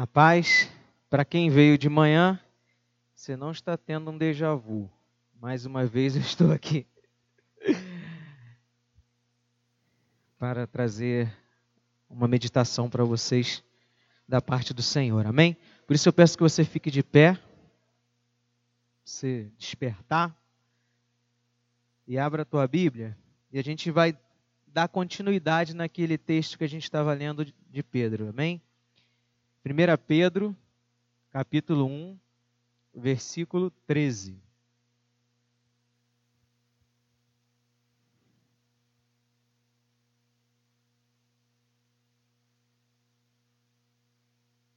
A paz, para quem veio de manhã, você não está tendo um déjà vu. Mais uma vez eu estou aqui para trazer uma meditação para vocês da parte do Senhor. Amém? Por isso eu peço que você fique de pé, você despertar e abra a tua Bíblia e a gente vai dar continuidade naquele texto que a gente estava lendo de Pedro. Amém? 1 Pedro, capítulo 1, versículo 13.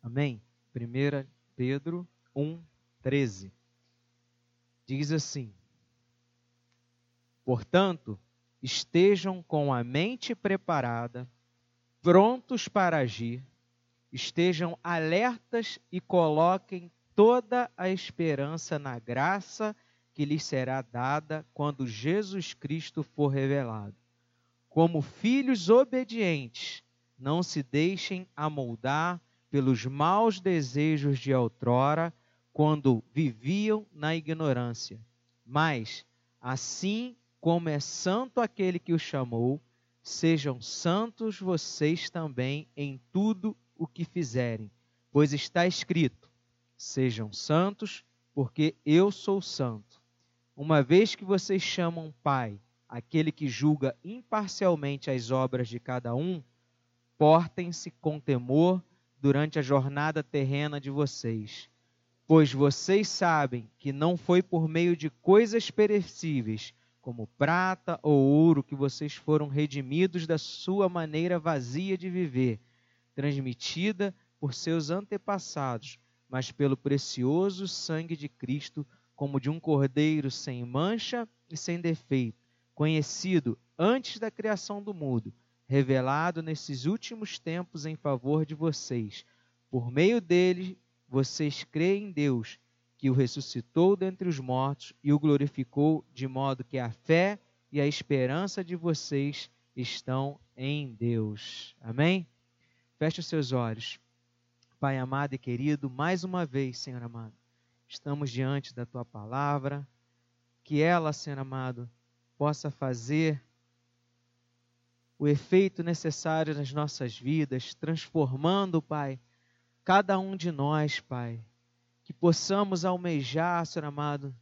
Amém? 1 Pedro 1, 13. Diz assim: Portanto, estejam com a mente preparada, prontos para agir estejam alertas e coloquem toda a esperança na graça que lhes será dada quando Jesus Cristo for revelado. Como filhos obedientes, não se deixem amoldar pelos maus desejos de outrora, quando viviam na ignorância. Mas, assim como é santo aquele que o chamou, sejam santos vocês também em tudo o que fizerem, pois está escrito: Sejam santos, porque eu sou santo. Uma vez que vocês chamam Pai aquele que julga imparcialmente as obras de cada um, portem-se com temor durante a jornada terrena de vocês. Pois vocês sabem que não foi por meio de coisas perecíveis, como prata ou ouro, que vocês foram redimidos da sua maneira vazia de viver transmitida por seus antepassados, mas pelo precioso sangue de Cristo, como de um cordeiro sem mancha e sem defeito, conhecido antes da criação do mundo, revelado nesses últimos tempos em favor de vocês. Por meio dele, vocês creem em Deus, que o ressuscitou dentre os mortos e o glorificou, de modo que a fé e a esperança de vocês estão em Deus. Amém? Feche os seus olhos. Pai amado e querido, mais uma vez, Senhor amado, estamos diante da tua palavra, que ela, Senhor amado, possa fazer o efeito necessário nas nossas vidas, transformando, Pai, cada um de nós, Pai, que possamos almejar, Senhor amado,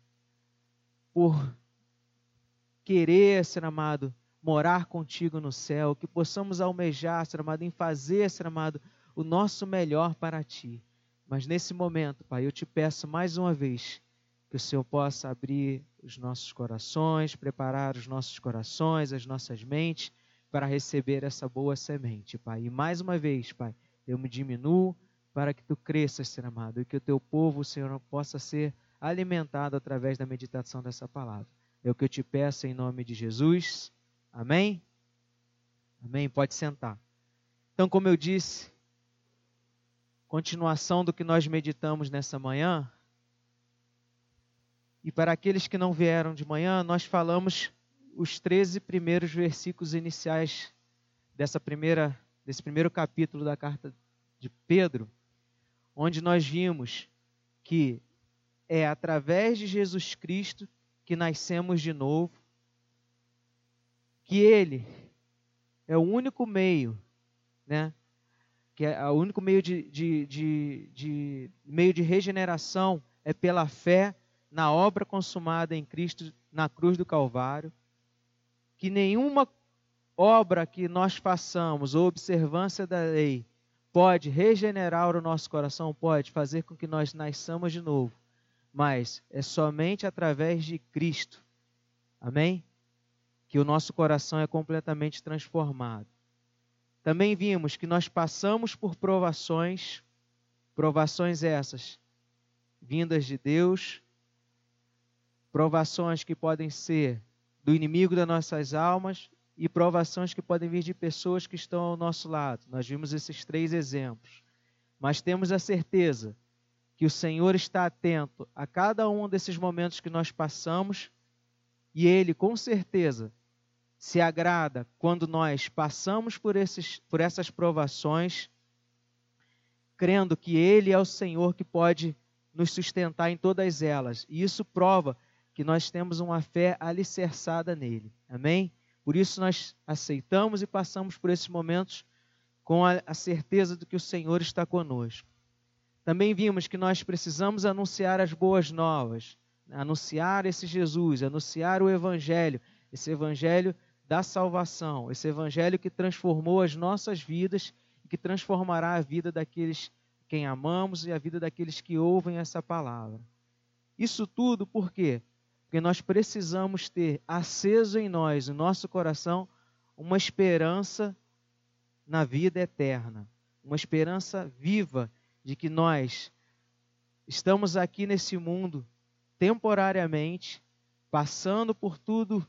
por querer, Senhor amado, morar contigo no céu, que possamos almejar, Senhor amado, em fazer, Senhor amado, o nosso melhor para ti. Mas nesse momento, Pai, eu te peço mais uma vez que o Senhor possa abrir os nossos corações, preparar os nossos corações, as nossas mentes para receber essa boa semente, Pai. E mais uma vez, Pai, eu me diminuo para que tu cresças, Senhor amado, e que o teu povo, Senhor, possa ser alimentado através da meditação dessa palavra. É o que eu te peço em nome de Jesus. Amém? Amém? Pode sentar. Então, como eu disse, continuação do que nós meditamos nessa manhã. E para aqueles que não vieram de manhã, nós falamos os 13 primeiros versículos iniciais dessa primeira, desse primeiro capítulo da carta de Pedro, onde nós vimos que é através de Jesus Cristo que nascemos de novo, que ele é o único meio, né? Que é o único meio de, de, de, de meio de regeneração é pela fé na obra consumada em Cristo na cruz do Calvário. Que nenhuma obra que nós façamos ou observância da lei pode regenerar o nosso coração, pode fazer com que nós nasçamos de novo, mas é somente através de Cristo. Amém? Que o nosso coração é completamente transformado. Também vimos que nós passamos por provações, provações essas vindas de Deus, provações que podem ser do inimigo das nossas almas e provações que podem vir de pessoas que estão ao nosso lado. Nós vimos esses três exemplos. Mas temos a certeza que o Senhor está atento a cada um desses momentos que nós passamos e Ele, com certeza, se agrada quando nós passamos por, esses, por essas provações, crendo que Ele é o Senhor que pode nos sustentar em todas elas. E isso prova que nós temos uma fé alicerçada nele. Amém? Por isso nós aceitamos e passamos por esses momentos com a, a certeza de que o Senhor está conosco. Também vimos que nós precisamos anunciar as boas novas, anunciar esse Jesus, anunciar o Evangelho, esse Evangelho da salvação, esse Evangelho que transformou as nossas vidas e que transformará a vida daqueles quem amamos e a vida daqueles que ouvem essa palavra. Isso tudo por quê? Porque nós precisamos ter aceso em nós, no nosso coração, uma esperança na vida eterna, uma esperança viva de que nós estamos aqui nesse mundo temporariamente, passando por tudo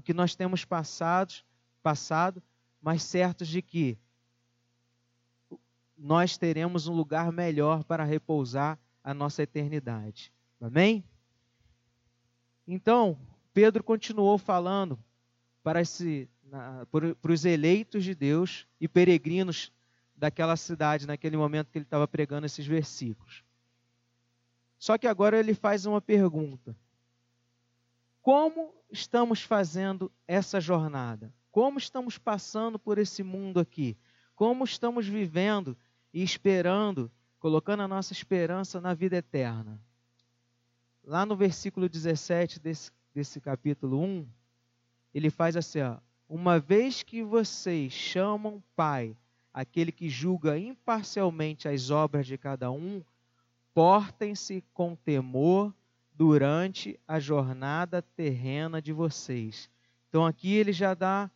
o que nós temos passado, passado, mas certos de que nós teremos um lugar melhor para repousar a nossa eternidade. Amém? Então, Pedro continuou falando para, esse, na, para, para os eleitos de Deus e peregrinos daquela cidade, naquele momento que ele estava pregando esses versículos. Só que agora ele faz uma pergunta: Como estamos fazendo essa jornada? Como estamos passando por esse mundo aqui? Como estamos vivendo e esperando, colocando a nossa esperança na vida eterna? lá no versículo 17 desse, desse capítulo 1, ele faz assim: ó, Uma vez que vocês chamam Pai aquele que julga imparcialmente as obras de cada um, portem-se com temor durante a jornada terrena de vocês. Então aqui ele já dá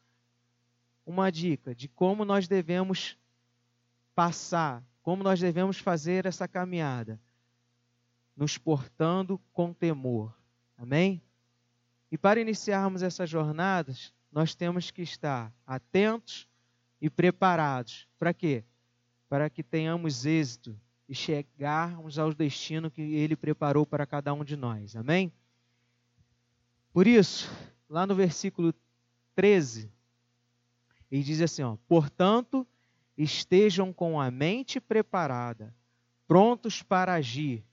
uma dica de como nós devemos passar, como nós devemos fazer essa caminhada nos portando com temor. Amém? E para iniciarmos essas jornadas, nós temos que estar atentos e preparados. Para quê? Para que tenhamos êxito e chegarmos ao destino que Ele preparou para cada um de nós. Amém? Por isso, lá no versículo 13, ele diz assim: ó, Portanto, estejam com a mente preparada, prontos para agir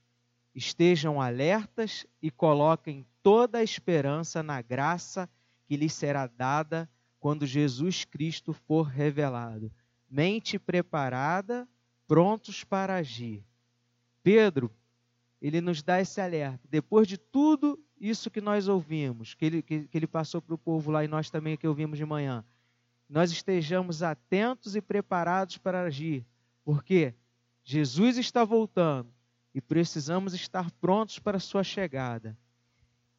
estejam alertas e coloquem toda a esperança na graça que lhes será dada quando Jesus Cristo for revelado. Mente preparada, prontos para agir. Pedro, ele nos dá esse alerta. Depois de tudo isso que nós ouvimos, que ele, que, que ele passou para o povo lá e nós também que ouvimos de manhã, nós estejamos atentos e preparados para agir, porque Jesus está voltando e precisamos estar prontos para a sua chegada.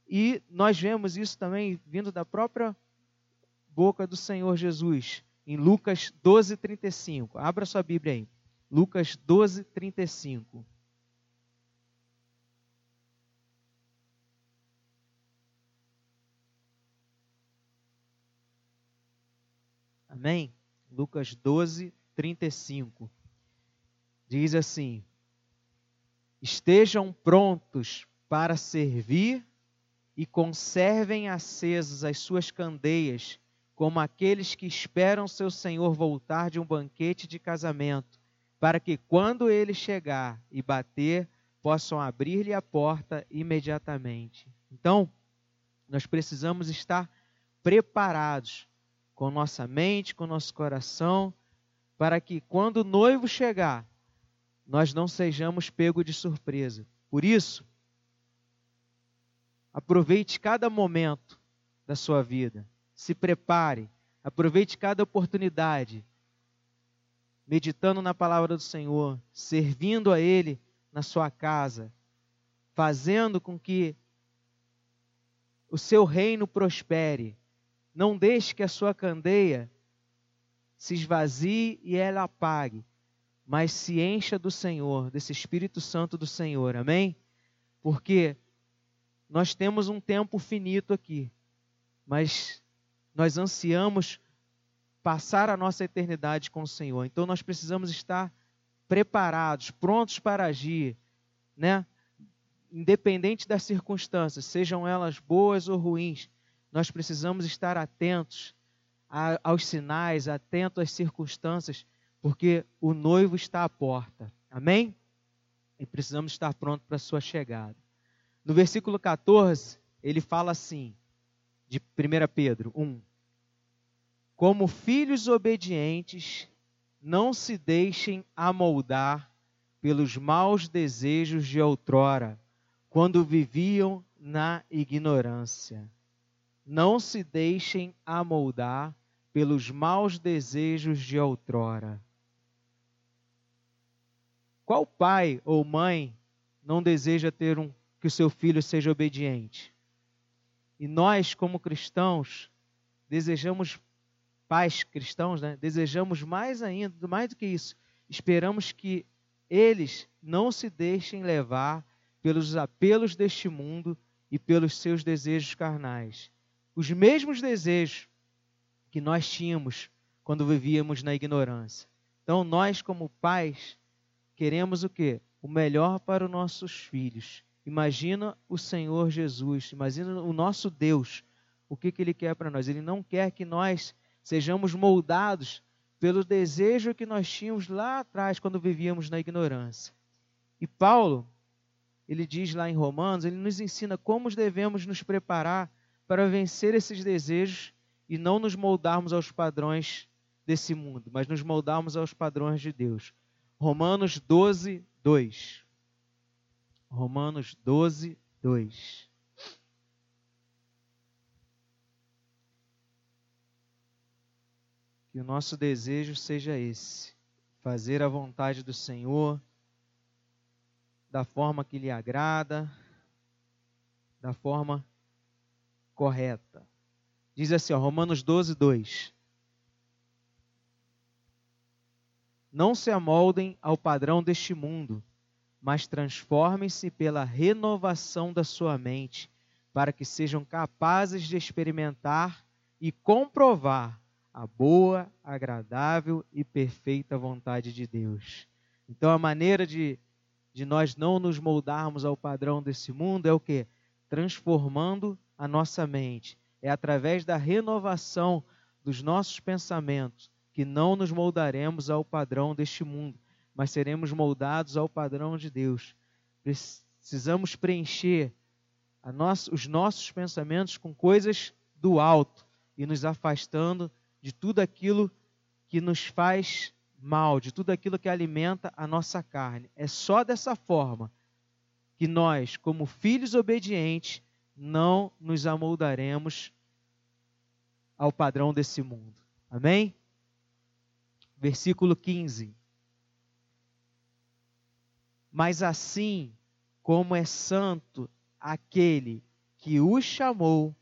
E nós vemos isso também vindo da própria boca do Senhor Jesus, em Lucas 12, 35. Abra sua Bíblia aí. Lucas 12, 35. Amém? Lucas 12, 35. Diz assim: Estejam prontos para servir e conservem acesas as suas candeias, como aqueles que esperam seu Senhor voltar de um banquete de casamento, para que quando ele chegar e bater, possam abrir-lhe a porta imediatamente. Então, nós precisamos estar preparados com nossa mente, com nosso coração, para que quando o noivo chegar, nós não sejamos pego de surpresa. Por isso, aproveite cada momento da sua vida, se prepare, aproveite cada oportunidade, meditando na palavra do Senhor, servindo a Ele na sua casa, fazendo com que o seu reino prospere. Não deixe que a sua candeia se esvazie e ela apague mas se encha do Senhor, desse Espírito Santo do Senhor, amém? Porque nós temos um tempo finito aqui, mas nós ansiamos passar a nossa eternidade com o Senhor. Então nós precisamos estar preparados, prontos para agir, né? Independente das circunstâncias, sejam elas boas ou ruins, nós precisamos estar atentos aos sinais, atentos às circunstâncias porque o noivo está à porta. Amém? E precisamos estar prontos para a sua chegada. No versículo 14, ele fala assim, de 1 Pedro 1. Como filhos obedientes, não se deixem amoldar pelos maus desejos de outrora, quando viviam na ignorância. Não se deixem amoldar pelos maus desejos de outrora. Qual pai ou mãe não deseja ter um que o seu filho seja obediente? E nós, como cristãos, desejamos pais cristãos, né? Desejamos mais ainda, mais do que isso, esperamos que eles não se deixem levar pelos apelos deste mundo e pelos seus desejos carnais. Os mesmos desejos que nós tínhamos quando vivíamos na ignorância. Então, nós, como pais, queremos o quê? O melhor para os nossos filhos. Imagina o Senhor Jesus, imagina o nosso Deus, o que, que Ele quer para nós. Ele não quer que nós sejamos moldados pelo desejo que nós tínhamos lá atrás, quando vivíamos na ignorância. E Paulo, ele diz lá em Romanos, ele nos ensina como devemos nos preparar para vencer esses desejos e não nos moldarmos aos padrões desse mundo, mas nos moldarmos aos padrões de Deus. Romanos 12, 2. Romanos 12, 2. Que o nosso desejo seja esse: fazer a vontade do Senhor da forma que lhe agrada, da forma correta. Diz assim, ó, Romanos 12, 2. Não se amoldem ao padrão deste mundo, mas transformem-se pela renovação da sua mente, para que sejam capazes de experimentar e comprovar a boa, agradável e perfeita vontade de Deus. Então, a maneira de, de nós não nos moldarmos ao padrão desse mundo é o que? Transformando a nossa mente, é através da renovação dos nossos pensamentos que não nos moldaremos ao padrão deste mundo, mas seremos moldados ao padrão de Deus. Precisamos preencher nossa, os nossos pensamentos com coisas do alto e nos afastando de tudo aquilo que nos faz mal, de tudo aquilo que alimenta a nossa carne. É só dessa forma que nós, como filhos obedientes, não nos amoldaremos ao padrão desse mundo. Amém? Versículo 15. Mas assim como é santo aquele que o chamou,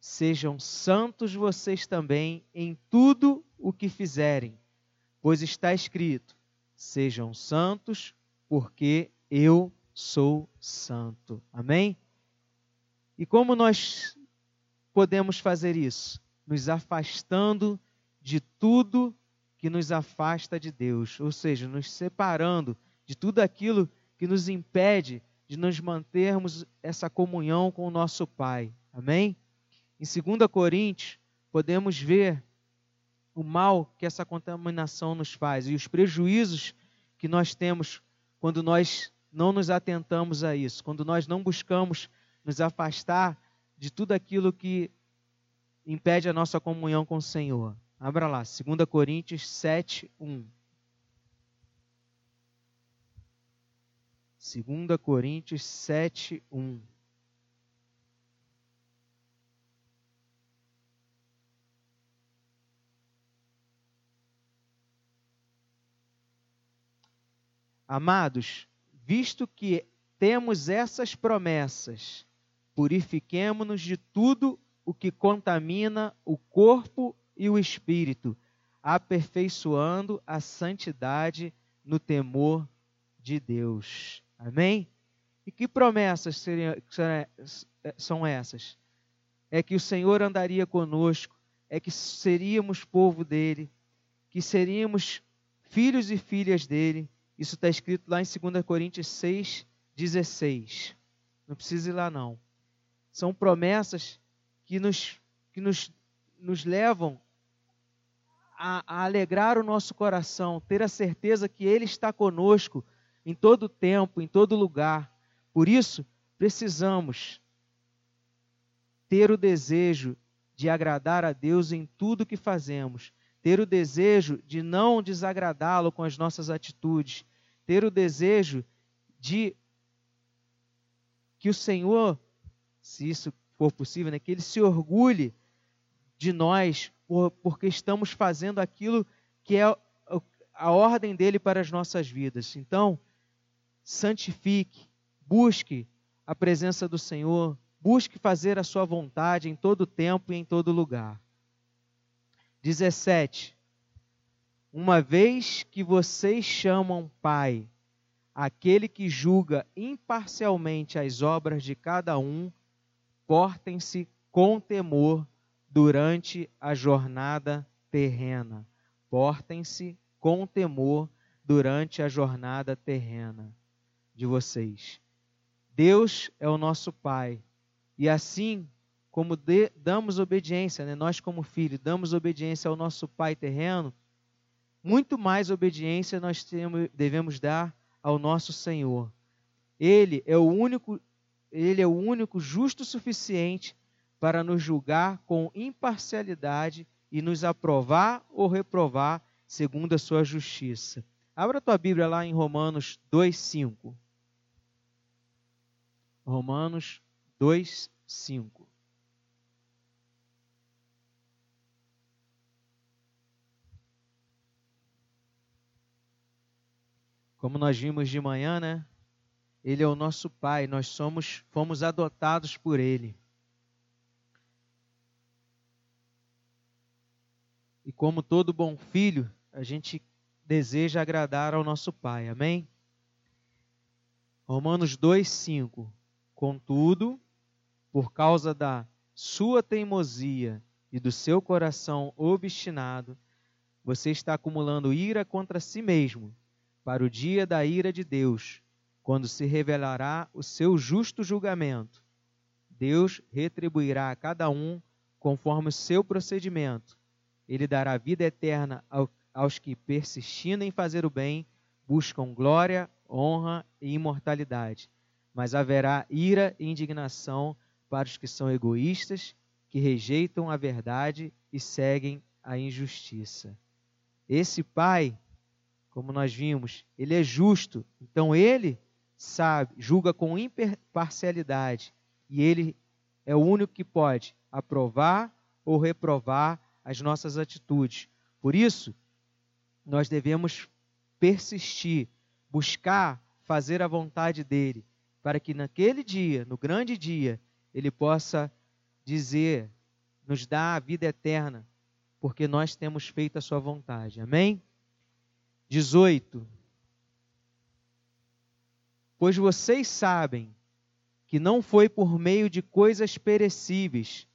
sejam santos vocês também em tudo o que fizerem, pois está escrito: sejam santos, porque eu sou santo. Amém? E como nós podemos fazer isso? Nos afastando de tudo que nos afasta de Deus, ou seja, nos separando de tudo aquilo que nos impede de nos mantermos essa comunhão com o nosso Pai. Amém? Em 2 Coríntios, podemos ver o mal que essa contaminação nos faz e os prejuízos que nós temos quando nós não nos atentamos a isso, quando nós não buscamos nos afastar de tudo aquilo que impede a nossa comunhão com o Senhor. Abra lá, 2 Coríntios 7, 1. 2 Coríntios 7, 1. Amados, visto que temos essas promessas, Purifiquemo-nos de tudo o que contamina o corpo e o espírito, aperfeiçoando a santidade no temor de Deus. Amém? E que promessas seriam, são essas? É que o Senhor andaria conosco, é que seríamos povo dele, que seríamos filhos e filhas dele. Isso está escrito lá em 2 Coríntios 6, 16. Não precisa ir lá, não. São promessas que nos, que nos, nos levam a, a alegrar o nosso coração, ter a certeza que Ele está conosco em todo tempo, em todo lugar. Por isso, precisamos ter o desejo de agradar a Deus em tudo que fazemos, ter o desejo de não desagradá-lo com as nossas atitudes, ter o desejo de que o Senhor, se isso for possível, né, que Ele se orgulhe de nós por, porque estamos fazendo aquilo que é a ordem dele para as nossas vidas. Então, santifique, busque a presença do Senhor, busque fazer a sua vontade em todo tempo e em todo lugar. 17. Uma vez que vocês chamam Pai, aquele que julga imparcialmente as obras de cada um, portem-se com temor durante a jornada terrena. Portem-se com temor durante a jornada terrena de vocês. Deus é o nosso Pai. E assim como de, damos obediência, né? nós como filhos damos obediência ao nosso Pai terreno, muito mais obediência nós temos, devemos dar ao nosso Senhor. Ele é o único, ele é o único justo suficiente para nos julgar com imparcialidade e nos aprovar ou reprovar segundo a sua justiça. Abra a tua Bíblia lá em Romanos 2:5. Romanos 2:5. Como nós vimos de manhã, né? Ele é o nosso pai, nós somos fomos adotados por ele. E como todo bom filho, a gente deseja agradar ao nosso Pai. Amém? Romanos 2:5. Contudo, por causa da sua teimosia e do seu coração obstinado, você está acumulando ira contra si mesmo, para o dia da ira de Deus, quando se revelará o seu justo julgamento. Deus retribuirá a cada um conforme o seu procedimento ele dará vida eterna aos que, persistindo em fazer o bem, buscam glória, honra e imortalidade. Mas haverá ira e indignação para os que são egoístas, que rejeitam a verdade e seguem a injustiça. Esse pai, como nós vimos, ele é justo, então ele sabe, julga com imparcialidade e ele é o único que pode aprovar ou reprovar as nossas atitudes. Por isso, nós devemos persistir, buscar fazer a vontade dele, para que naquele dia, no grande dia, ele possa dizer, nos dar a vida eterna, porque nós temos feito a sua vontade. Amém? 18. Pois vocês sabem que não foi por meio de coisas perecíveis,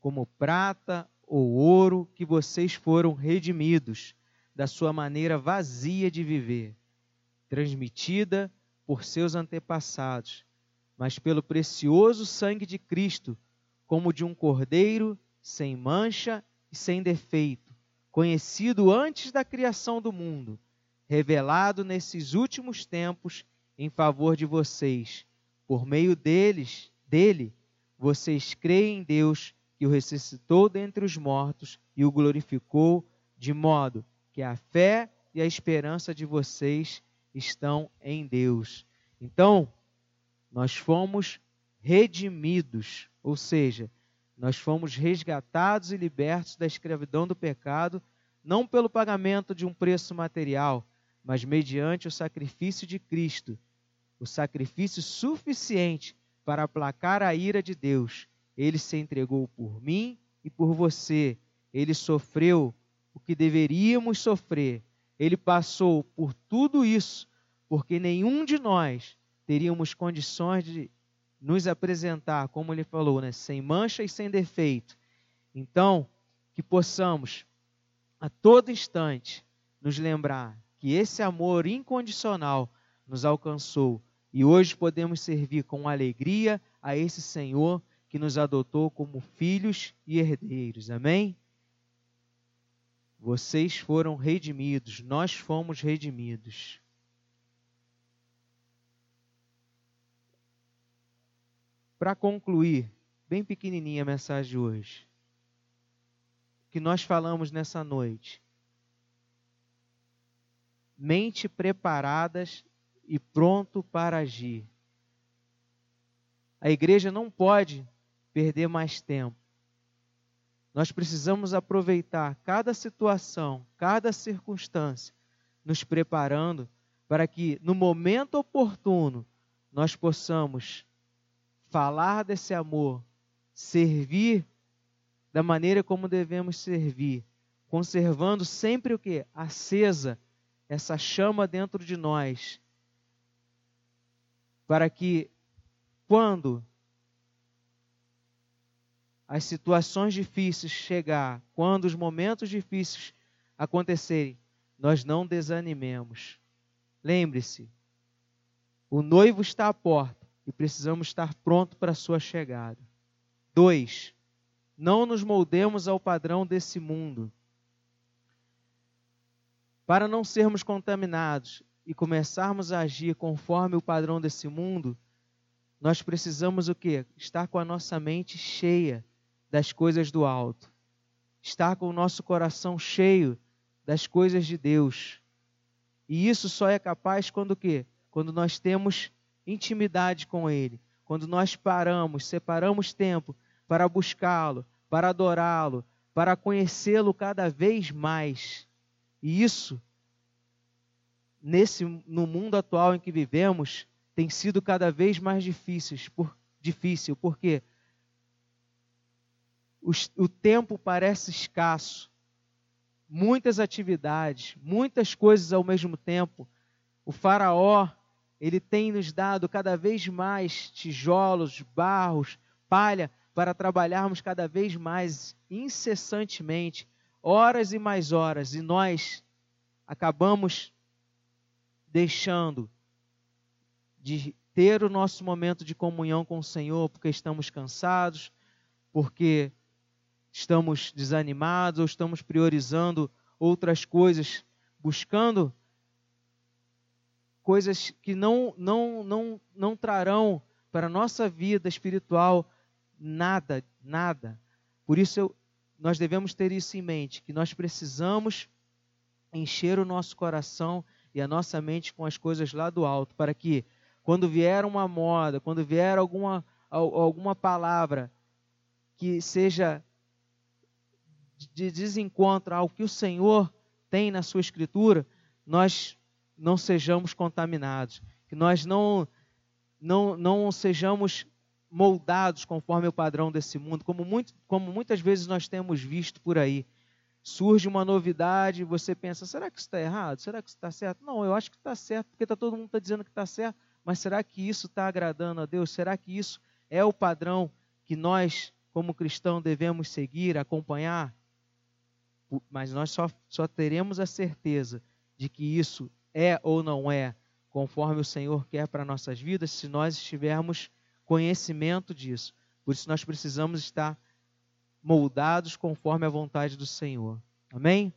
como prata ou ouro que vocês foram redimidos da sua maneira vazia de viver, transmitida por seus antepassados, mas pelo precioso sangue de Cristo, como de um cordeiro sem mancha e sem defeito, conhecido antes da criação do mundo, revelado nesses últimos tempos em favor de vocês. Por meio deles, dele, vocês creem em Deus que o ressuscitou dentre os mortos e o glorificou, de modo que a fé e a esperança de vocês estão em Deus. Então, nós fomos redimidos, ou seja, nós fomos resgatados e libertos da escravidão do pecado, não pelo pagamento de um preço material, mas mediante o sacrifício de Cristo, o sacrifício suficiente para aplacar a ira de Deus ele se entregou por mim e por você. Ele sofreu o que deveríamos sofrer. Ele passou por tudo isso, porque nenhum de nós teríamos condições de nos apresentar, como ele falou, né, sem mancha e sem defeito. Então, que possamos a todo instante nos lembrar que esse amor incondicional nos alcançou e hoje podemos servir com alegria a esse Senhor que nos adotou como filhos e herdeiros. Amém? Vocês foram redimidos, nós fomos redimidos. Para concluir, bem pequenininha a mensagem de hoje, o que nós falamos nessa noite Mente preparadas e pronto para agir. A igreja não pode perder mais tempo. Nós precisamos aproveitar cada situação, cada circunstância, nos preparando para que, no momento oportuno, nós possamos falar desse amor, servir da maneira como devemos servir, conservando sempre o que? Acesa essa chama dentro de nós, para que quando as situações difíceis chegar, quando os momentos difíceis acontecerem, nós não desanimemos. Lembre-se, o noivo está à porta e precisamos estar pronto para a sua chegada. Dois, não nos moldemos ao padrão desse mundo. Para não sermos contaminados e começarmos a agir conforme o padrão desse mundo, nós precisamos o quê? Estar com a nossa mente cheia das coisas do alto. Estar com o nosso coração cheio das coisas de Deus. E isso só é capaz quando o quê? Quando nós temos intimidade com Ele, quando nós paramos, separamos tempo para buscá-lo, para adorá-lo, para conhecê-lo cada vez mais. E isso, nesse no mundo atual em que vivemos, tem sido cada vez mais difícil, por, difícil. Porque o, o tempo parece escasso, muitas atividades, muitas coisas ao mesmo tempo. O faraó ele tem nos dado cada vez mais tijolos, barros, palha para trabalharmos cada vez mais incessantemente, horas e mais horas, e nós acabamos deixando de ter o nosso momento de comunhão com o Senhor porque estamos cansados, porque estamos desanimados ou estamos priorizando outras coisas, buscando coisas que não, não, não, não trarão para a nossa vida espiritual nada, nada. Por isso eu, nós devemos ter isso em mente, que nós precisamos encher o nosso coração e a nossa mente com as coisas lá do alto, para que quando vier uma moda, quando vier alguma, alguma palavra que seja de desencontro ao que o Senhor tem na sua escritura, nós não sejamos contaminados, que nós não, não, não sejamos moldados conforme o padrão desse mundo, como, muito, como muitas vezes nós temos visto por aí. Surge uma novidade, você pensa, será que isso está errado? Será que isso está certo? Não, eu acho que está certo, porque tá, todo mundo está dizendo que está certo, mas será que isso está agradando a Deus? Será que isso é o padrão que nós, como cristãos, devemos seguir, acompanhar? Mas nós só, só teremos a certeza de que isso é ou não é conforme o Senhor quer para nossas vidas, se nós estivermos conhecimento disso. Por isso nós precisamos estar moldados conforme a vontade do Senhor. Amém?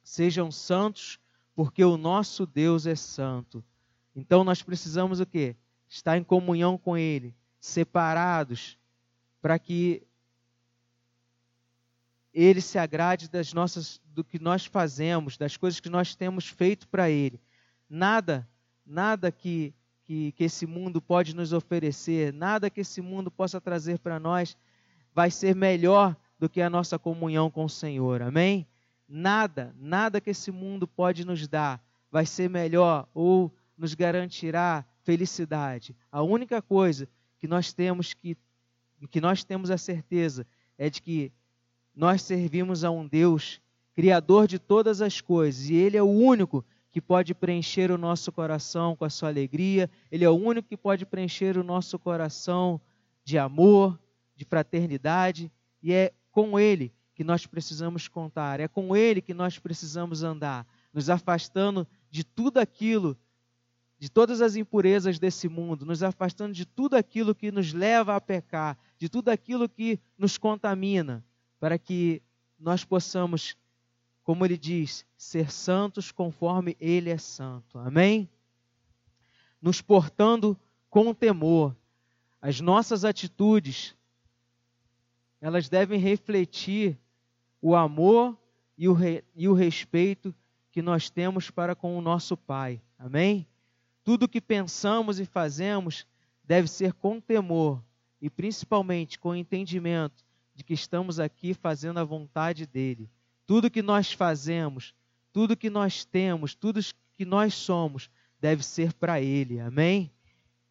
Sejam santos, porque o nosso Deus é santo. Então nós precisamos o quê? Estar em comunhão com ele, separados, para que ele se agrade das nossas do que nós fazemos, das coisas que nós temos feito para ele. Nada, nada que, que, que esse mundo pode nos oferecer, nada que esse mundo possa trazer para nós vai ser melhor do que a nossa comunhão com o Senhor. Amém? Nada, nada que esse mundo pode nos dar vai ser melhor ou nos garantirá felicidade. A única coisa que nós temos que que nós temos a certeza é de que nós servimos a um Deus criador de todas as coisas e ele é o único que pode preencher o nosso coração com a sua alegria, ele é o único que pode preencher o nosso coração de amor, de fraternidade, e é com ele que nós precisamos contar, é com ele que nós precisamos andar, nos afastando de tudo aquilo, de todas as impurezas desse mundo, nos afastando de tudo aquilo que nos leva a pecar, de tudo aquilo que nos contamina para que nós possamos, como ele diz, ser santos conforme ele é santo. Amém? Nos portando com temor. As nossas atitudes, elas devem refletir o amor e o, re, e o respeito que nós temos para com o nosso Pai. Amém? Tudo que pensamos e fazemos deve ser com temor e principalmente com entendimento de que estamos aqui fazendo a vontade dele. Tudo que nós fazemos, tudo que nós temos, tudo que nós somos, deve ser para ele. Amém?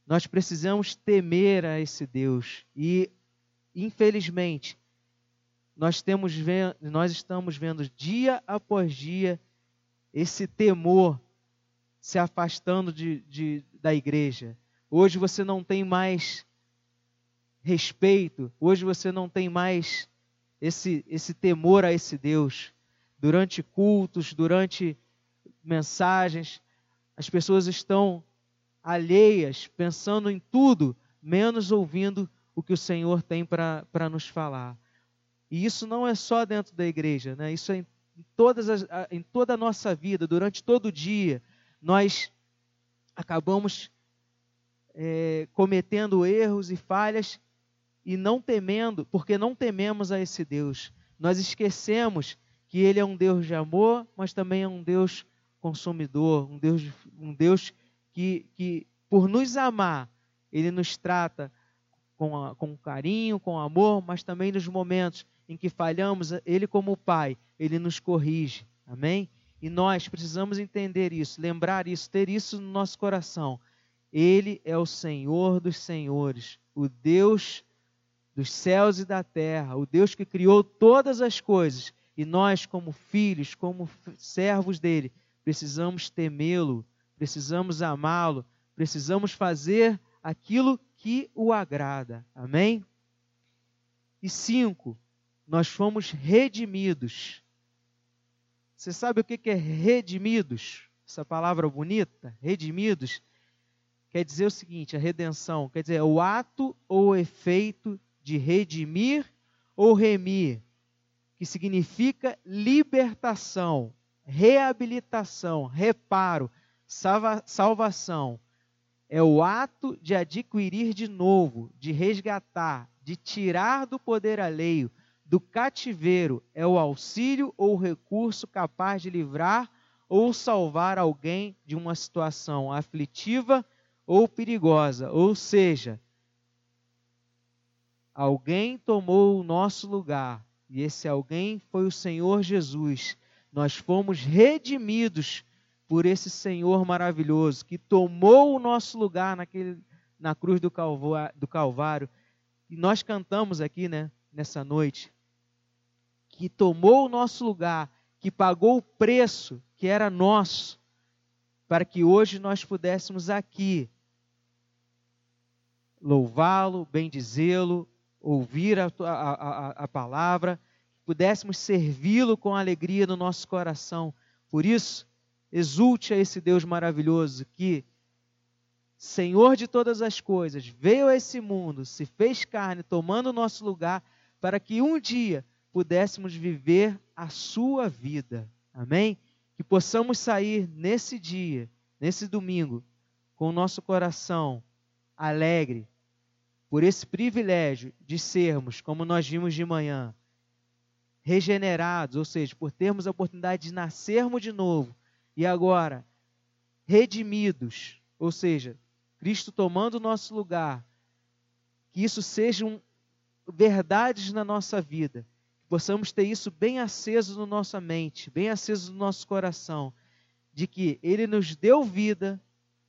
Nós precisamos temer a esse Deus e infelizmente nós temos nós estamos vendo dia após dia esse temor se afastando de, de, da igreja. Hoje você não tem mais respeito, hoje você não tem mais esse, esse temor a esse Deus. Durante cultos, durante mensagens, as pessoas estão alheias, pensando em tudo, menos ouvindo o que o Senhor tem para nos falar. E isso não é só dentro da igreja, né? isso é em, todas as, em toda a nossa vida, durante todo o dia. Nós acabamos é, cometendo erros e falhas e não temendo, porque não tememos a esse Deus. Nós esquecemos que Ele é um Deus de amor, mas também é um Deus consumidor, um Deus, um Deus que, que, por nos amar, Ele nos trata com, a, com carinho, com amor, mas também nos momentos em que falhamos, Ele, como Pai, Ele nos corrige. Amém? E nós precisamos entender isso, lembrar isso, ter isso no nosso coração. Ele é o Senhor dos senhores, o Deus dos céus e da terra, o Deus que criou todas as coisas. E nós, como filhos, como servos dele, precisamos temê-lo, precisamos amá-lo, precisamos fazer aquilo que o agrada. Amém? E cinco, nós fomos redimidos. Você sabe o que é redimidos? Essa palavra bonita, redimidos, quer dizer o seguinte: a redenção, quer dizer, o ato ou o efeito de redimir ou remir, que significa libertação, reabilitação, reparo, salva, salvação. É o ato de adquirir de novo, de resgatar, de tirar do poder alheio, do cativeiro. É o auxílio ou recurso capaz de livrar ou salvar alguém de uma situação aflitiva ou perigosa. Ou seja, Alguém tomou o nosso lugar, e esse alguém foi o Senhor Jesus. Nós fomos redimidos por esse Senhor maravilhoso que tomou o nosso lugar naquele, na cruz do Calvário. E nós cantamos aqui, né, nessa noite, que tomou o nosso lugar, que pagou o preço que era nosso, para que hoje nós pudéssemos aqui louvá-lo, bendizê-lo, ouvir a, a, a, a palavra, pudéssemos servi-lo com alegria no nosso coração. Por isso, exulte a esse Deus maravilhoso que, Senhor de todas as coisas, veio a esse mundo, se fez carne, tomando o nosso lugar, para que um dia pudéssemos viver a sua vida. Amém? Que possamos sair nesse dia, nesse domingo, com o nosso coração alegre, por esse privilégio de sermos, como nós vimos de manhã, regenerados, ou seja, por termos a oportunidade de nascermos de novo e agora redimidos, ou seja, Cristo tomando o nosso lugar, que isso sejam verdades na nossa vida, que possamos ter isso bem aceso na nossa mente, bem aceso no nosso coração, de que Ele nos deu vida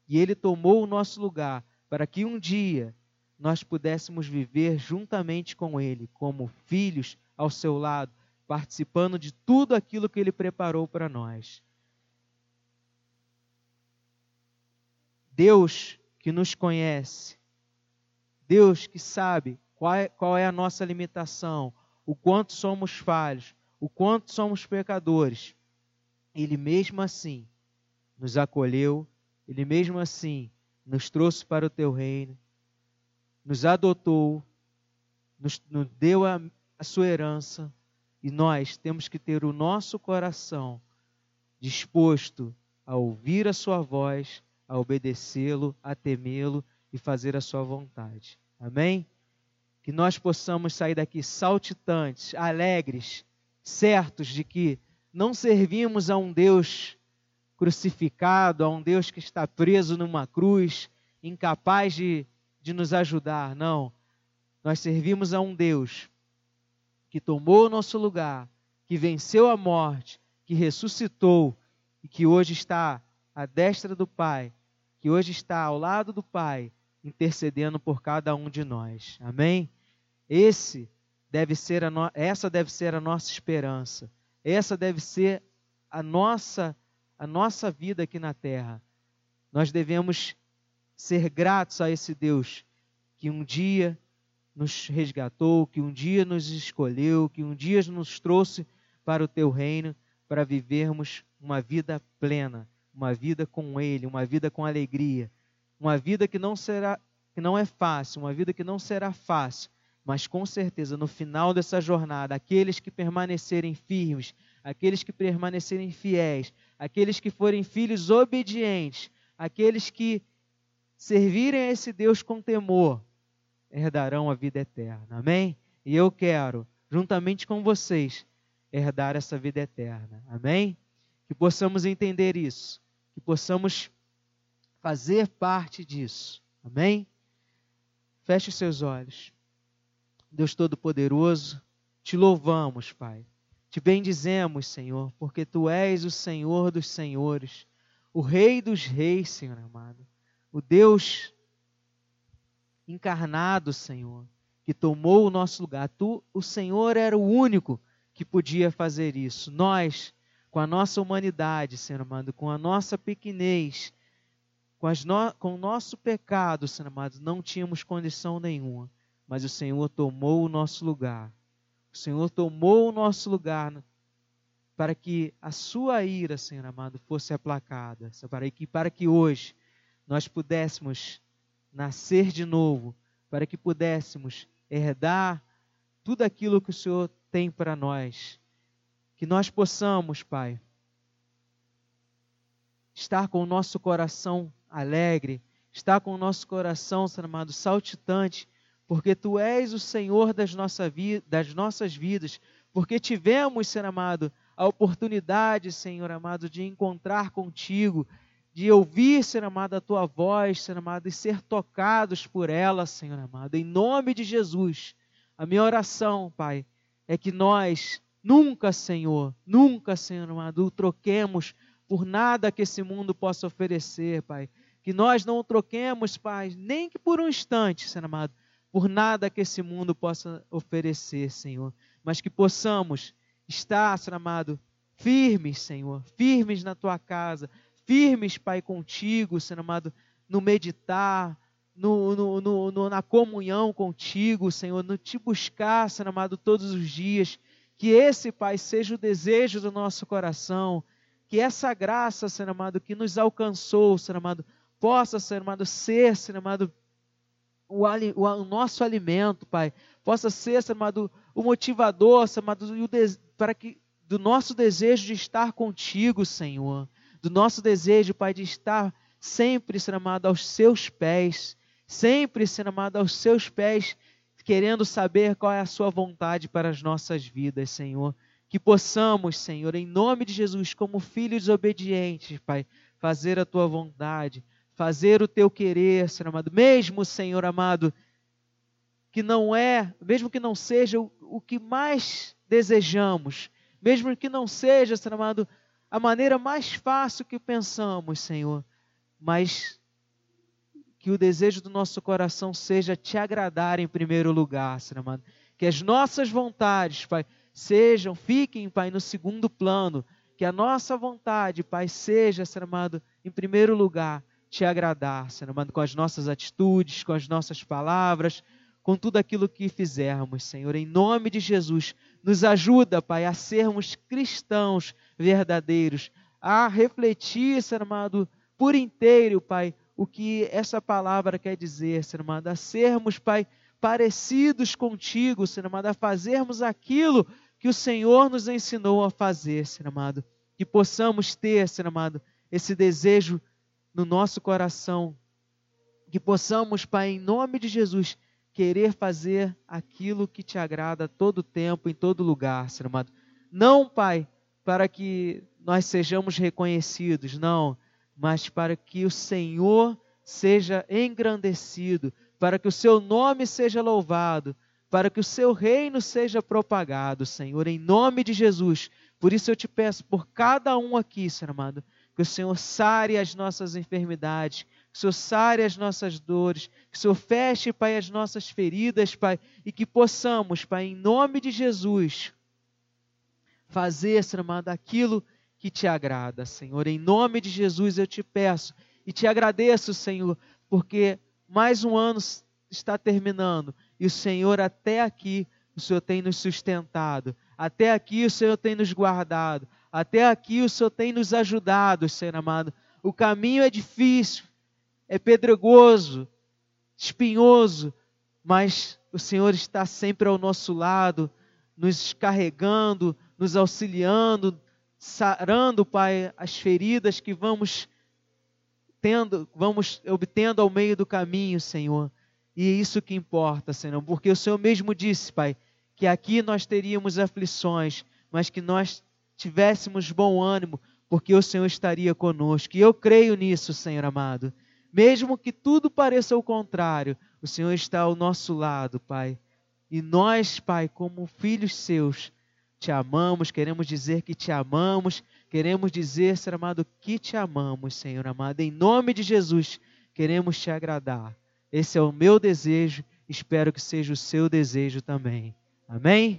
e Ele tomou o nosso lugar, para que um dia nós pudéssemos viver juntamente com Ele, como filhos ao seu lado, participando de tudo aquilo que Ele preparou para nós. Deus que nos conhece, Deus que sabe qual é, qual é a nossa limitação, o quanto somos falhos, o quanto somos pecadores, Ele mesmo assim nos acolheu, Ele mesmo assim nos trouxe para o teu reino nos adotou, nos, nos deu a, a sua herança, e nós temos que ter o nosso coração disposto a ouvir a sua voz, a obedecê-lo, a temê-lo e fazer a sua vontade. Amém? Que nós possamos sair daqui saltitantes, alegres, certos de que não servimos a um Deus crucificado, a um Deus que está preso numa cruz, incapaz de, de nos ajudar. Não. Nós servimos a um Deus que tomou o nosso lugar, que venceu a morte, que ressuscitou e que hoje está à destra do Pai, que hoje está ao lado do Pai, intercedendo por cada um de nós. Amém? Esse deve ser no... essa deve ser a nossa esperança. Essa deve ser a nossa a nossa vida aqui na terra. Nós devemos ser gratos a esse Deus que um dia nos resgatou, que um dia nos escolheu, que um dia nos trouxe para o teu reino para vivermos uma vida plena, uma vida com ele, uma vida com alegria, uma vida que não será que não é fácil, uma vida que não será fácil, mas com certeza no final dessa jornada, aqueles que permanecerem firmes, aqueles que permanecerem fiéis, aqueles que forem filhos obedientes, aqueles que servirem a esse Deus com temor, herdarão a vida eterna. Amém? E eu quero, juntamente com vocês, herdar essa vida eterna. Amém? Que possamos entender isso, que possamos fazer parte disso. Amém? Feche os seus olhos. Deus Todo-Poderoso, te louvamos, Pai. Te bendizemos, Senhor, porque tu és o Senhor dos senhores, o Rei dos reis, Senhor amado, o Deus encarnado, Senhor, que tomou o nosso lugar. Tu, o Senhor, era o único que podia fazer isso. Nós, com a nossa humanidade, Senhor amado, com a nossa pequenez, com, no, com o nosso pecado, Senhor amado, não tínhamos condição nenhuma. Mas o Senhor tomou o nosso lugar. O Senhor tomou o nosso lugar para que a sua ira, Senhor amado, fosse aplacada. Para que, para que hoje nós pudéssemos nascer de novo, para que pudéssemos herdar tudo aquilo que o Senhor tem para nós. Que nós possamos, Pai, estar com o nosso coração alegre, estar com o nosso coração, Senhor amado, saltitante, porque Tu és o Senhor das, nossa das nossas vidas, porque tivemos, Senhor amado, a oportunidade, Senhor amado, de encontrar contigo, de ouvir, Senhor amado, a tua voz, Senhor amado, e ser tocados por ela, Senhor amado. Em nome de Jesus, a minha oração, Pai, é que nós nunca, Senhor, nunca, Senhor amado, o troquemos por nada que esse mundo possa oferecer, Pai. Que nós não o troquemos, Pai, nem que por um instante, Senhor amado, por nada que esse mundo possa oferecer, Senhor. Mas que possamos estar, Senhor amado, firmes, Senhor, firmes na tua casa, firmes, Pai, contigo, Senhor amado, no meditar, no, no, no, na comunhão contigo, Senhor, no te buscar, Senhor amado, todos os dias. Que esse, Pai, seja o desejo do nosso coração. Que essa graça, Senhor amado, que nos alcançou, Senhor amado, possa, Senhor amado, ser, Senhor amado, o, o, o nosso alimento, Pai. Possa ser, Senhor amado, o motivador, Senhor amado, para que do nosso desejo de estar contigo, Senhor do nosso desejo, Pai, de estar sempre, Senhor amado, aos seus pés, sempre, Senhor amado, aos seus pés, querendo saber qual é a sua vontade para as nossas vidas, Senhor. Que possamos, Senhor, em nome de Jesus, como filhos obedientes, Pai, fazer a tua vontade, fazer o teu querer, Senhor amado, mesmo, Senhor amado, que não é, mesmo que não seja o, o que mais desejamos, mesmo que não seja, Senhor amado, a maneira mais fácil que pensamos, Senhor, mas que o desejo do nosso coração seja te agradar em primeiro lugar, Senhor amado. Que as nossas vontades, Pai, sejam, fiquem, Pai, no segundo plano. Que a nossa vontade, Pai, seja, Senhor amado, em primeiro lugar, te agradar, Senhor amado, com as nossas atitudes, com as nossas palavras, com tudo aquilo que fizermos, Senhor. Em nome de Jesus, nos ajuda, Pai, a sermos cristãos verdadeiros, a refletir, Senhor amado, por inteiro, Pai, o que essa palavra quer dizer, Senhor amado, a sermos, Pai, parecidos contigo, Senhor amado, a fazermos aquilo que o Senhor nos ensinou a fazer, Senhor amado. Que possamos ter, Senhor amado, esse desejo no nosso coração. Que possamos, Pai, em nome de Jesus, querer fazer aquilo que te agrada a todo tempo, em todo lugar, Senhor amado. Não, Pai, para que nós sejamos reconhecidos, não, mas para que o Senhor seja engrandecido, para que o seu nome seja louvado, para que o seu reino seja propagado, Senhor, em nome de Jesus. Por isso eu te peço por cada um aqui, Senhor amado, que o Senhor sare as nossas enfermidades, que o Senhor sare as nossas dores, que o Senhor feche, Pai, as nossas feridas, Pai, e que possamos, Pai, em nome de Jesus, fazer, Senhor amado, aquilo que te agrada, Senhor. Em nome de Jesus eu te peço e te agradeço, Senhor, porque mais um ano está terminando e o Senhor até aqui, o Senhor tem nos sustentado, até aqui o Senhor tem nos guardado, até aqui o Senhor tem nos ajudado, Senhor amado. O caminho é difícil, é pedregoso, espinhoso, mas o Senhor está sempre ao nosso lado, nos carregando, nos auxiliando, sarando, Pai, as feridas que vamos tendo, vamos obtendo ao meio do caminho, Senhor. E é isso que importa, Senhor, porque o Senhor mesmo disse, Pai, que aqui nós teríamos aflições, mas que nós tivéssemos bom ânimo, porque o Senhor estaria conosco. E eu creio nisso, Senhor amado. Mesmo que tudo pareça o contrário, o Senhor está ao nosso lado, Pai. E nós, Pai, como filhos seus, te amamos, queremos dizer que te amamos, queremos dizer, Senhor amado, que te amamos, Senhor amado. Em nome de Jesus, queremos te agradar. Esse é o meu desejo, espero que seja o seu desejo também. Amém?